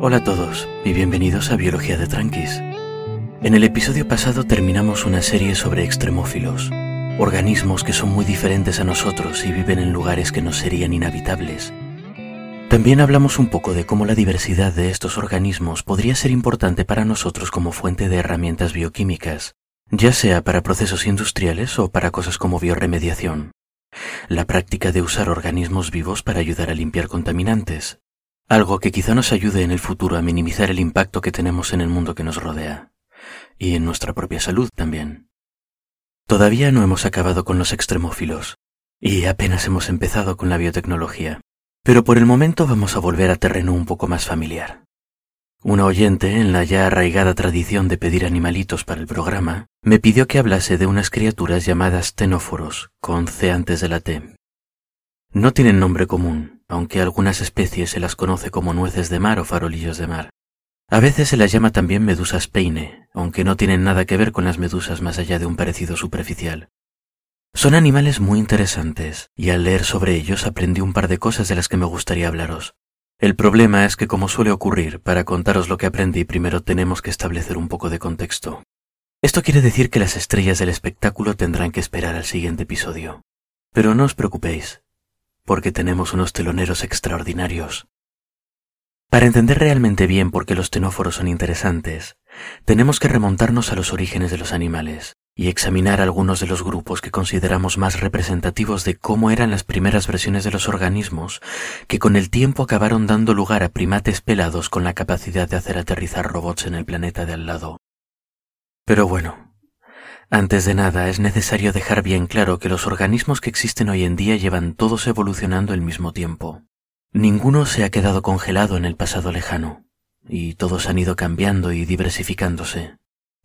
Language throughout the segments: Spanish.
Hola a todos y bienvenidos a Biología de Tranquis. En el episodio pasado terminamos una serie sobre extremófilos, organismos que son muy diferentes a nosotros y viven en lugares que nos serían inhabitables. También hablamos un poco de cómo la diversidad de estos organismos podría ser importante para nosotros como fuente de herramientas bioquímicas, ya sea para procesos industriales o para cosas como bioremediación. La práctica de usar organismos vivos para ayudar a limpiar contaminantes, algo que quizá nos ayude en el futuro a minimizar el impacto que tenemos en el mundo que nos rodea, y en nuestra propia salud también. Todavía no hemos acabado con los extremófilos, y apenas hemos empezado con la biotecnología, pero por el momento vamos a volver a terreno un poco más familiar. Una oyente, en la ya arraigada tradición de pedir animalitos para el programa, me pidió que hablase de unas criaturas llamadas tenóforos, con C antes de la T. No tienen nombre común, aunque algunas especies se las conoce como nueces de mar o farolillos de mar. A veces se las llama también medusas peine, aunque no tienen nada que ver con las medusas más allá de un parecido superficial. Son animales muy interesantes, y al leer sobre ellos aprendí un par de cosas de las que me gustaría hablaros. El problema es que, como suele ocurrir, para contaros lo que aprendí primero tenemos que establecer un poco de contexto. Esto quiere decir que las estrellas del espectáculo tendrán que esperar al siguiente episodio. Pero no os preocupéis, porque tenemos unos teloneros extraordinarios. Para entender realmente bien por qué los tenóforos son interesantes, tenemos que remontarnos a los orígenes de los animales y examinar algunos de los grupos que consideramos más representativos de cómo eran las primeras versiones de los organismos que con el tiempo acabaron dando lugar a primates pelados con la capacidad de hacer aterrizar robots en el planeta de al lado. Pero bueno, antes de nada es necesario dejar bien claro que los organismos que existen hoy en día llevan todos evolucionando al mismo tiempo. Ninguno se ha quedado congelado en el pasado lejano, y todos han ido cambiando y diversificándose.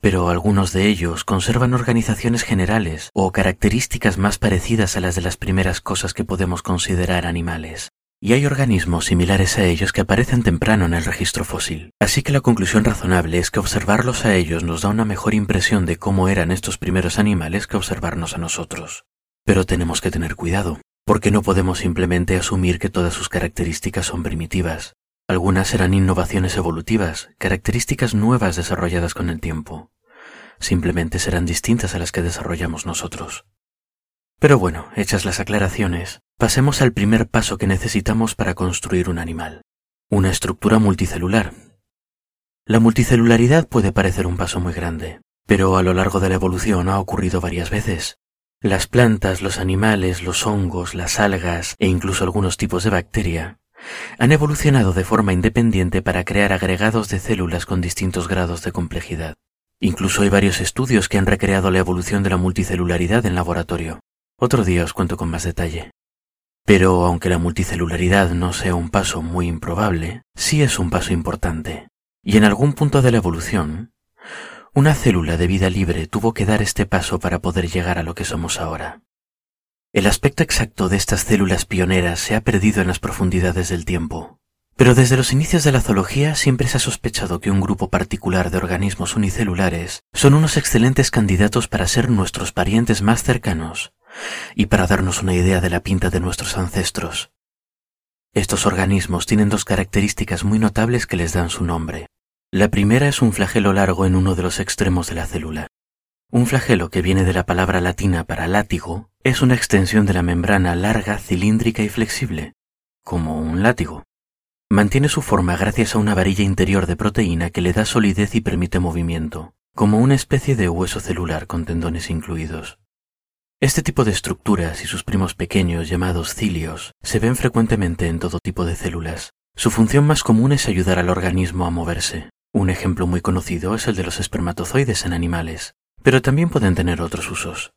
Pero algunos de ellos conservan organizaciones generales o características más parecidas a las de las primeras cosas que podemos considerar animales. Y hay organismos similares a ellos que aparecen temprano en el registro fósil. Así que la conclusión razonable es que observarlos a ellos nos da una mejor impresión de cómo eran estos primeros animales que observarnos a nosotros. Pero tenemos que tener cuidado, porque no podemos simplemente asumir que todas sus características son primitivas. Algunas serán innovaciones evolutivas, características nuevas desarrolladas con el tiempo. Simplemente serán distintas a las que desarrollamos nosotros. Pero bueno, hechas las aclaraciones, pasemos al primer paso que necesitamos para construir un animal, una estructura multicelular. La multicelularidad puede parecer un paso muy grande, pero a lo largo de la evolución ha ocurrido varias veces, las plantas, los animales, los hongos, las algas e incluso algunos tipos de bacteria han evolucionado de forma independiente para crear agregados de células con distintos grados de complejidad. Incluso hay varios estudios que han recreado la evolución de la multicelularidad en laboratorio. Otro día os cuento con más detalle. Pero aunque la multicelularidad no sea un paso muy improbable, sí es un paso importante. Y en algún punto de la evolución, una célula de vida libre tuvo que dar este paso para poder llegar a lo que somos ahora. El aspecto exacto de estas células pioneras se ha perdido en las profundidades del tiempo, pero desde los inicios de la zoología siempre se ha sospechado que un grupo particular de organismos unicelulares son unos excelentes candidatos para ser nuestros parientes más cercanos y para darnos una idea de la pinta de nuestros ancestros. Estos organismos tienen dos características muy notables que les dan su nombre. La primera es un flagelo largo en uno de los extremos de la célula. Un flagelo que viene de la palabra latina para látigo es una extensión de la membrana larga, cilíndrica y flexible, como un látigo. Mantiene su forma gracias a una varilla interior de proteína que le da solidez y permite movimiento, como una especie de hueso celular con tendones incluidos. Este tipo de estructuras y sus primos pequeños llamados cilios se ven frecuentemente en todo tipo de células. Su función más común es ayudar al organismo a moverse, un ejemplo muy conocido es el de los espermatozoides en animales, pero también pueden tener otros usos.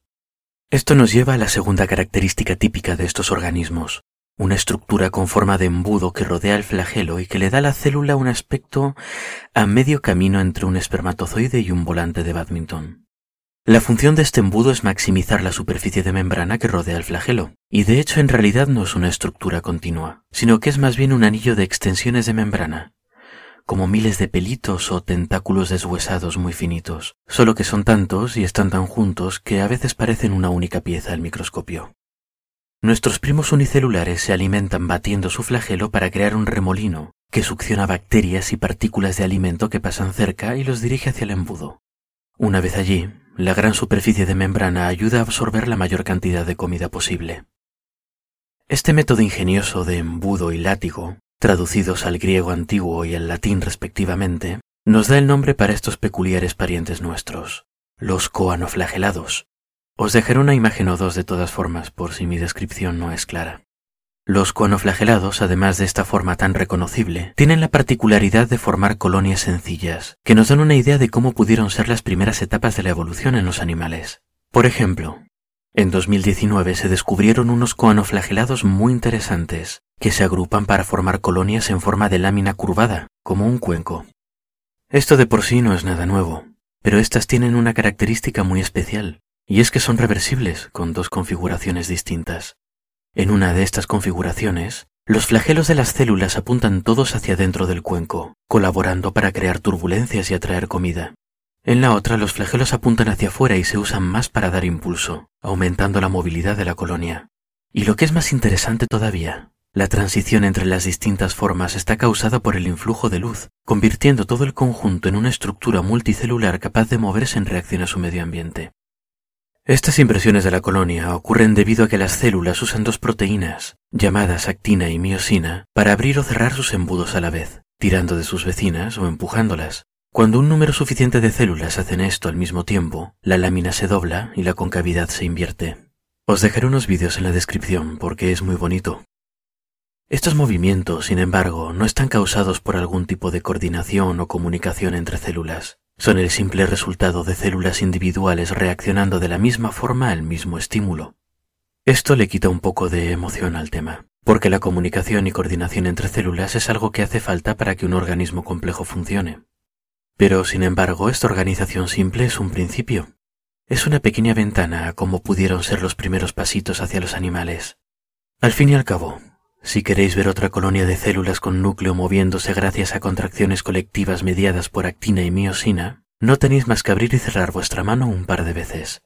Esto nos lleva a la segunda característica típica de estos organismos, una estructura con forma de embudo que rodea el flagelo y que le da a la célula un aspecto a medio camino entre un espermatozoide y un volante de badminton. La función de este embudo es maximizar la superficie de membrana que rodea el flagelo, y de hecho en realidad no es una estructura continua, sino que es más bien un anillo de extensiones de membrana, como miles de pelitos o tentáculos deshuesados muy finitos, solo que son tantos y están tan juntos que a veces parecen una única pieza al microscopio. Nuestros primos unicelulares se alimentan batiendo su flagelo para crear un remolino que succiona bacterias y partículas de alimento que pasan cerca y los dirige hacia el embudo. Una vez allí, la gran superficie de membrana ayuda a absorber la mayor cantidad de comida posible. Este método ingenioso de embudo y látigo, traducidos al griego antiguo y al latín respectivamente, nos da el nombre para estos peculiares parientes nuestros, los coanoflagelados. Os dejaré una imagen o dos de todas formas por si mi descripción no es clara. Los coanoflagelados, además de esta forma tan reconocible, tienen la particularidad de formar colonias sencillas, que nos dan una idea de cómo pudieron ser las primeras etapas de la evolución en los animales. Por ejemplo, en 2019 se descubrieron unos coanoflagelados muy interesantes, que se agrupan para formar colonias en forma de lámina curvada, como un cuenco. Esto de por sí no es nada nuevo, pero estas tienen una característica muy especial, y es que son reversibles con dos configuraciones distintas. En una de estas configuraciones, los flagelos de las células apuntan todos hacia dentro del cuenco, colaborando para crear turbulencias y atraer comida. En la otra, los flagelos apuntan hacia afuera y se usan más para dar impulso, aumentando la movilidad de la colonia. Y lo que es más interesante todavía, la transición entre las distintas formas está causada por el influjo de luz, convirtiendo todo el conjunto en una estructura multicelular capaz de moverse en reacción a su medio ambiente. Estas impresiones de la colonia ocurren debido a que las células usan dos proteínas, llamadas actina y miosina, para abrir o cerrar sus embudos a la vez, tirando de sus vecinas o empujándolas, cuando un número suficiente de células hacen esto al mismo tiempo, la lámina se dobla y la concavidad se invierte. Os dejaré unos vídeos en la descripción porque es muy bonito. Estos movimientos, sin embargo, no están causados por algún tipo de coordinación o comunicación entre células. Son el simple resultado de células individuales reaccionando de la misma forma al mismo estímulo. Esto le quita un poco de emoción al tema, porque la comunicación y coordinación entre células es algo que hace falta para que un organismo complejo funcione. Pero, sin embargo, esta organización simple es un principio. Es una pequeña ventana a cómo pudieron ser los primeros pasitos hacia los animales. Al fin y al cabo, si queréis ver otra colonia de células con núcleo moviéndose gracias a contracciones colectivas mediadas por actina y miosina, no tenéis más que abrir y cerrar vuestra mano un par de veces.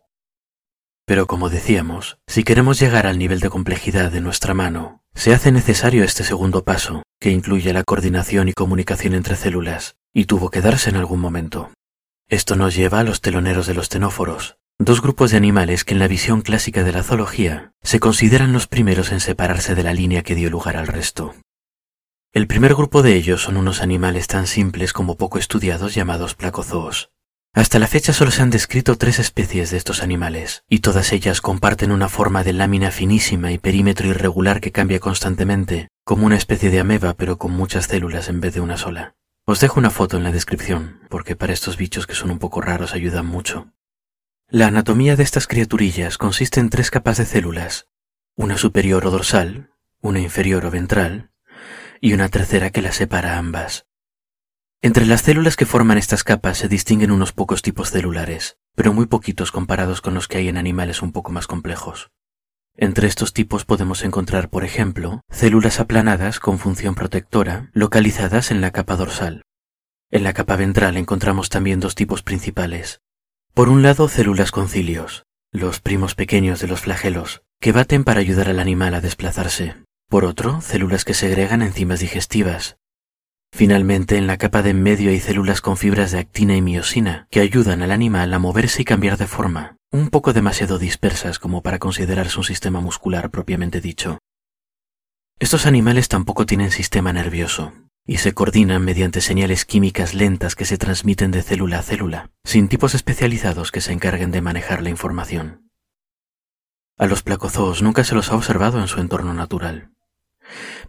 Pero como decíamos, si queremos llegar al nivel de complejidad de nuestra mano, se hace necesario este segundo paso, que incluye la coordinación y comunicación entre células, y tuvo que darse en algún momento. Esto nos lleva a los teloneros de los tenóforos, dos grupos de animales que en la visión clásica de la zoología se consideran los primeros en separarse de la línea que dio lugar al resto. El primer grupo de ellos son unos animales tan simples como poco estudiados llamados placozoos. Hasta la fecha solo se han descrito tres especies de estos animales, y todas ellas comparten una forma de lámina finísima y perímetro irregular que cambia constantemente, como una especie de ameba pero con muchas células en vez de una sola. Os dejo una foto en la descripción, porque para estos bichos que son un poco raros ayudan mucho. La anatomía de estas criaturillas consiste en tres capas de células, una superior o dorsal, una inferior o ventral, y una tercera que las separa ambas. Entre las células que forman estas capas se distinguen unos pocos tipos celulares, pero muy poquitos comparados con los que hay en animales un poco más complejos. Entre estos tipos podemos encontrar, por ejemplo, células aplanadas con función protectora localizadas en la capa dorsal. En la capa ventral encontramos también dos tipos principales. Por un lado, células con cilios, los primos pequeños de los flagelos, que baten para ayudar al animal a desplazarse. Por otro, células que segregan enzimas digestivas. Finalmente, en la capa de en medio hay células con fibras de actina y miosina, que ayudan al animal a moverse y cambiar de forma, un poco demasiado dispersas como para considerarse un sistema muscular propiamente dicho. Estos animales tampoco tienen sistema nervioso, y se coordinan mediante señales químicas lentas que se transmiten de célula a célula, sin tipos especializados que se encarguen de manejar la información. A los placozoos nunca se los ha observado en su entorno natural,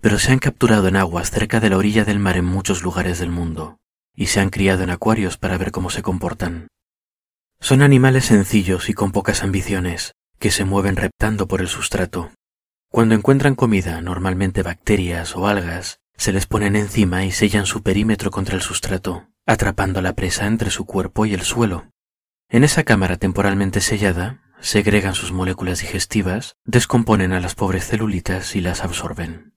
pero se han capturado en aguas cerca de la orilla del mar en muchos lugares del mundo, y se han criado en acuarios para ver cómo se comportan. Son animales sencillos y con pocas ambiciones, que se mueven reptando por el sustrato. Cuando encuentran comida, normalmente bacterias o algas, se les ponen encima y sellan su perímetro contra el sustrato, atrapando la presa entre su cuerpo y el suelo. En esa cámara temporalmente sellada, segregan sus moléculas digestivas, descomponen a las pobres celulitas y las absorben.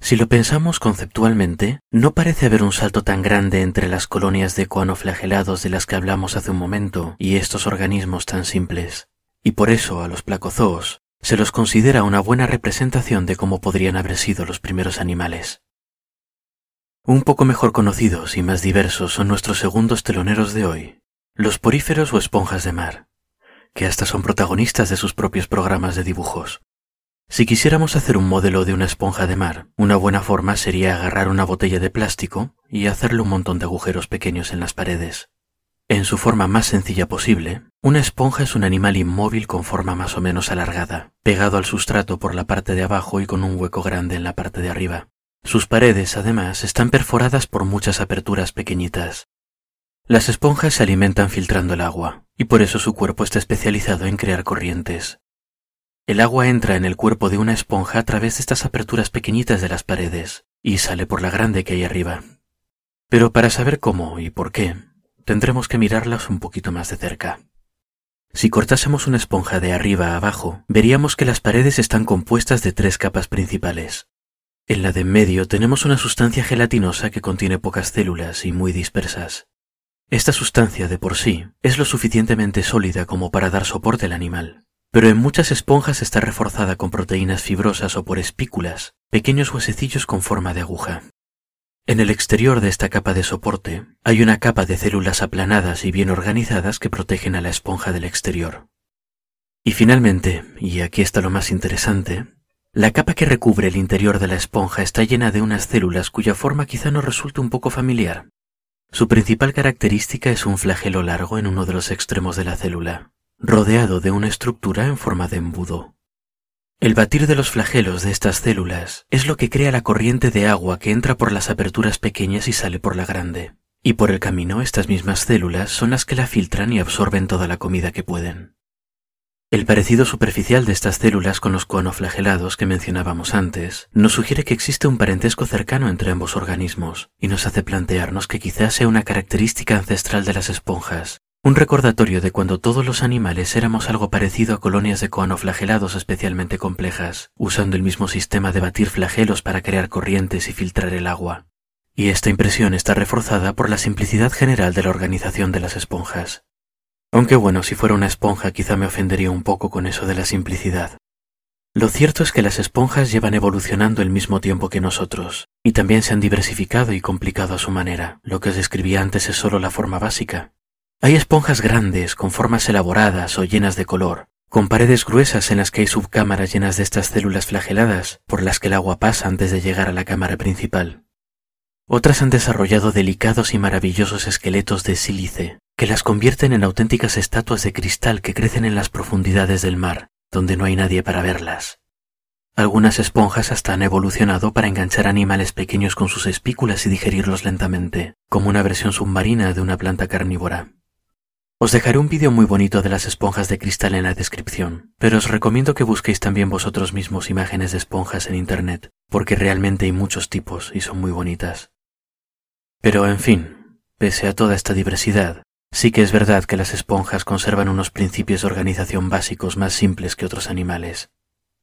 Si lo pensamos conceptualmente, no parece haber un salto tan grande entre las colonias de coanoflagelados de las que hablamos hace un momento y estos organismos tan simples. Y por eso a los placozoos se los considera una buena representación de cómo podrían haber sido los primeros animales. Un poco mejor conocidos y más diversos son nuestros segundos teloneros de hoy, los poríferos o esponjas de mar, que hasta son protagonistas de sus propios programas de dibujos. Si quisiéramos hacer un modelo de una esponja de mar, una buena forma sería agarrar una botella de plástico y hacerle un montón de agujeros pequeños en las paredes. En su forma más sencilla posible, una esponja es un animal inmóvil con forma más o menos alargada, pegado al sustrato por la parte de abajo y con un hueco grande en la parte de arriba. Sus paredes, además, están perforadas por muchas aperturas pequeñitas. Las esponjas se alimentan filtrando el agua, y por eso su cuerpo está especializado en crear corrientes. El agua entra en el cuerpo de una esponja a través de estas aperturas pequeñitas de las paredes y sale por la grande que hay arriba. Pero para saber cómo y por qué, tendremos que mirarlas un poquito más de cerca. Si cortásemos una esponja de arriba a abajo, veríamos que las paredes están compuestas de tres capas principales. En la de en medio tenemos una sustancia gelatinosa que contiene pocas células y muy dispersas. Esta sustancia de por sí es lo suficientemente sólida como para dar soporte al animal pero en muchas esponjas está reforzada con proteínas fibrosas o por espículas, pequeños huesecillos con forma de aguja. En el exterior de esta capa de soporte hay una capa de células aplanadas y bien organizadas que protegen a la esponja del exterior. Y finalmente, y aquí está lo más interesante, la capa que recubre el interior de la esponja está llena de unas células cuya forma quizá nos resulte un poco familiar. Su principal característica es un flagelo largo en uno de los extremos de la célula, rodeado de una estructura en forma de embudo. El batir de los flagelos de estas células es lo que crea la corriente de agua que entra por las aperturas pequeñas y sale por la grande. Y por el camino estas mismas células son las que la filtran y absorben toda la comida que pueden. El parecido superficial de estas células con los coanoflagelados que mencionábamos antes nos sugiere que existe un parentesco cercano entre ambos organismos y nos hace plantearnos que quizás sea una característica ancestral de las esponjas un recordatorio de cuando todos los animales éramos algo parecido a colonias de coanoflagelados especialmente complejas, usando el mismo sistema de batir flagelos para crear corrientes y filtrar el agua. Y esta impresión está reforzada por la simplicidad general de la organización de las esponjas. Aunque bueno, si fuera una esponja quizá me ofendería un poco con eso de la simplicidad. Lo cierto es que las esponjas llevan evolucionando el mismo tiempo que nosotros, y también se han diversificado y complicado a su manera. Lo que os describí antes es solo la forma básica, hay esponjas grandes, con formas elaboradas o llenas de color, con paredes gruesas en las que hay subcámaras llenas de estas células flageladas por las que el agua pasa antes de llegar a la cámara principal. Otras han desarrollado delicados y maravillosos esqueletos de sílice, que las convierten en auténticas estatuas de cristal que crecen en las profundidades del mar, donde no hay nadie para verlas. Algunas esponjas hasta han evolucionado para enganchar animales pequeños con sus espículas y digerirlos lentamente, como una versión submarina de una planta carnívora. Os dejaré un vídeo muy bonito de las esponjas de cristal en la descripción, pero os recomiendo que busquéis también vosotros mismos imágenes de esponjas en Internet, porque realmente hay muchos tipos y son muy bonitas. Pero en fin, pese a toda esta diversidad, sí que es verdad que las esponjas conservan unos principios de organización básicos más simples que otros animales.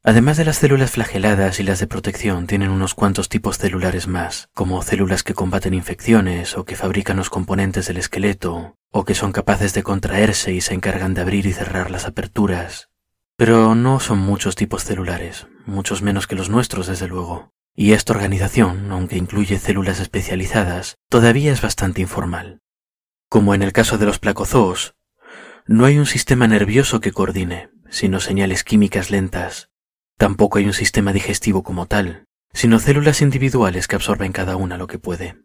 Además de las células flageladas y las de protección, tienen unos cuantos tipos celulares más, como células que combaten infecciones o que fabrican los componentes del esqueleto, o que son capaces de contraerse y se encargan de abrir y cerrar las aperturas. Pero no son muchos tipos celulares, muchos menos que los nuestros, desde luego. Y esta organización, aunque incluye células especializadas, todavía es bastante informal. Como en el caso de los placozoos, no hay un sistema nervioso que coordine, sino señales químicas lentas. Tampoco hay un sistema digestivo como tal, sino células individuales que absorben cada una lo que puede.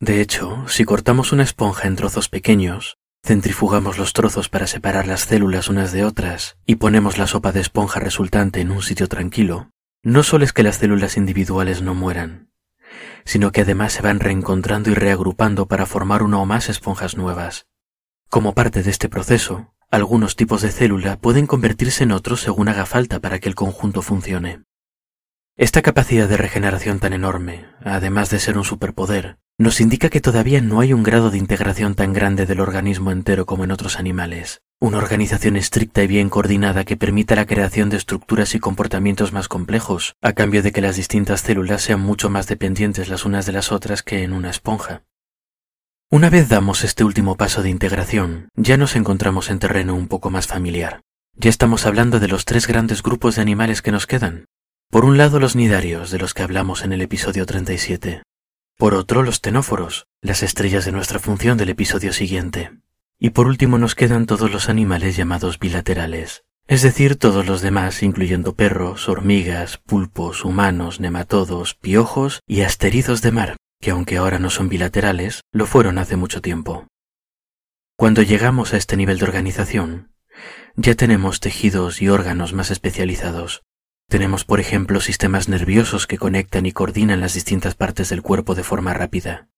De hecho, si cortamos una esponja en trozos pequeños, centrifugamos los trozos para separar las células unas de otras y ponemos la sopa de esponja resultante en un sitio tranquilo, no solo es que las células individuales no mueran, sino que además se van reencontrando y reagrupando para formar una o más esponjas nuevas. Como parte de este proceso, algunos tipos de célula pueden convertirse en otros según haga falta para que el conjunto funcione. Esta capacidad de regeneración tan enorme, además de ser un superpoder, nos indica que todavía no hay un grado de integración tan grande del organismo entero como en otros animales, una organización estricta y bien coordinada que permita la creación de estructuras y comportamientos más complejos, a cambio de que las distintas células sean mucho más dependientes las unas de las otras que en una esponja. Una vez damos este último paso de integración, ya nos encontramos en terreno un poco más familiar. Ya estamos hablando de los tres grandes grupos de animales que nos quedan. Por un lado los nidarios, de los que hablamos en el episodio 37. Por otro los tenóforos, las estrellas de nuestra función del episodio siguiente. Y por último nos quedan todos los animales llamados bilaterales, es decir, todos los demás, incluyendo perros, hormigas, pulpos, humanos, nematodos, piojos y asteridos de mar, que aunque ahora no son bilaterales, lo fueron hace mucho tiempo. Cuando llegamos a este nivel de organización, ya tenemos tejidos y órganos más especializados. Tenemos, por ejemplo, sistemas nerviosos que conectan y coordinan las distintas partes del cuerpo de forma rápida.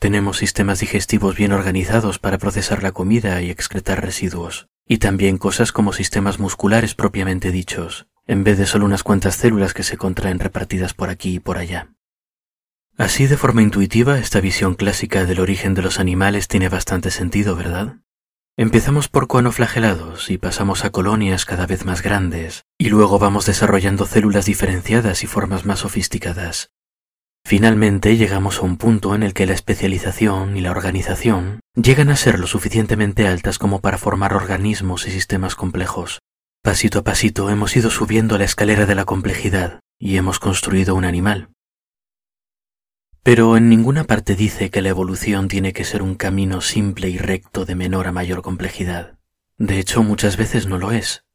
Tenemos sistemas digestivos bien organizados para procesar la comida y excretar residuos. Y también cosas como sistemas musculares propiamente dichos, en vez de solo unas cuantas células que se contraen repartidas por aquí y por allá. Así de forma intuitiva, esta visión clásica del origen de los animales tiene bastante sentido, ¿verdad? Empezamos por coanoflagelados y pasamos a colonias cada vez más grandes, y luego vamos desarrollando células diferenciadas y formas más sofisticadas. Finalmente llegamos a un punto en el que la especialización y la organización llegan a ser lo suficientemente altas como para formar organismos y sistemas complejos. Pasito a pasito hemos ido subiendo la escalera de la complejidad y hemos construido un animal. Pero en ninguna parte dice que la evolución tiene que ser un camino simple y recto de menor a mayor complejidad. De hecho, muchas veces no lo es.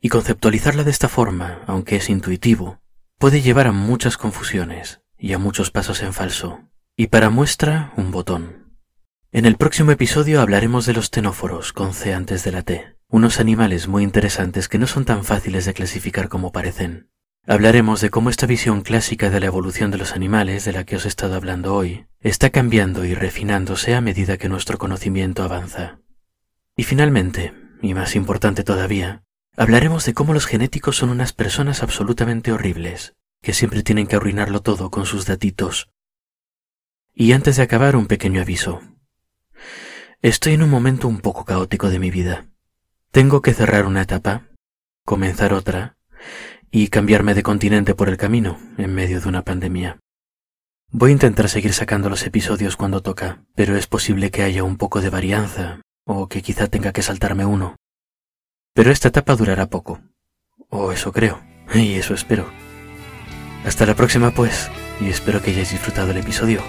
Y conceptualizarla de esta forma, aunque es intuitivo, puede llevar a muchas confusiones y a muchos pasos en falso. Y para muestra, un botón. En el próximo episodio hablaremos de los tenóforos con C antes de la T, unos animales muy interesantes que no son tan fáciles de clasificar como parecen. Hablaremos de cómo esta visión clásica de la evolución de los animales de la que os he estado hablando hoy está cambiando y refinándose a medida que nuestro conocimiento avanza. Y finalmente, y más importante todavía, hablaremos de cómo los genéticos son unas personas absolutamente horribles, que siempre tienen que arruinarlo todo con sus datitos. Y antes de acabar, un pequeño aviso. Estoy en un momento un poco caótico de mi vida. Tengo que cerrar una etapa, comenzar otra, y cambiarme de continente por el camino en medio de una pandemia. Voy a intentar seguir sacando los episodios cuando toca, pero es posible que haya un poco de varianza, o que quizá tenga que saltarme uno. Pero esta etapa durará poco. O eso creo, y eso espero. Hasta la próxima pues, y espero que hayáis disfrutado el episodio.